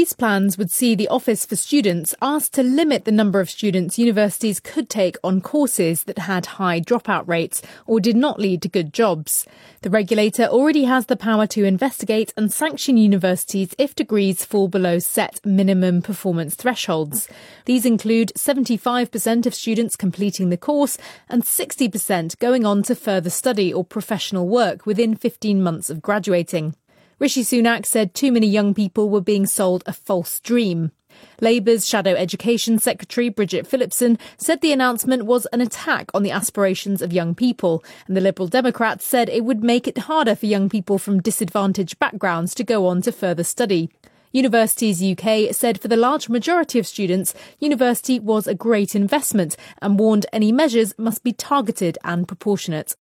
These plans would see the Office for Students asked to limit the number of students universities could take on courses that had high dropout rates or did not lead to good jobs. The regulator already has the power to investigate and sanction universities if degrees fall below set minimum performance thresholds. These include 75% of students completing the course and 60% going on to further study or professional work within 15 months of graduating. Rishi Sunak said too many young people were being sold a false dream. Labour's Shadow Education Secretary Bridget Phillipson said the announcement was an attack on the aspirations of young people, and the Liberal Democrats said it would make it harder for young people from disadvantaged backgrounds to go on to further study. Universities UK said for the large majority of students, university was a great investment and warned any measures must be targeted and proportionate.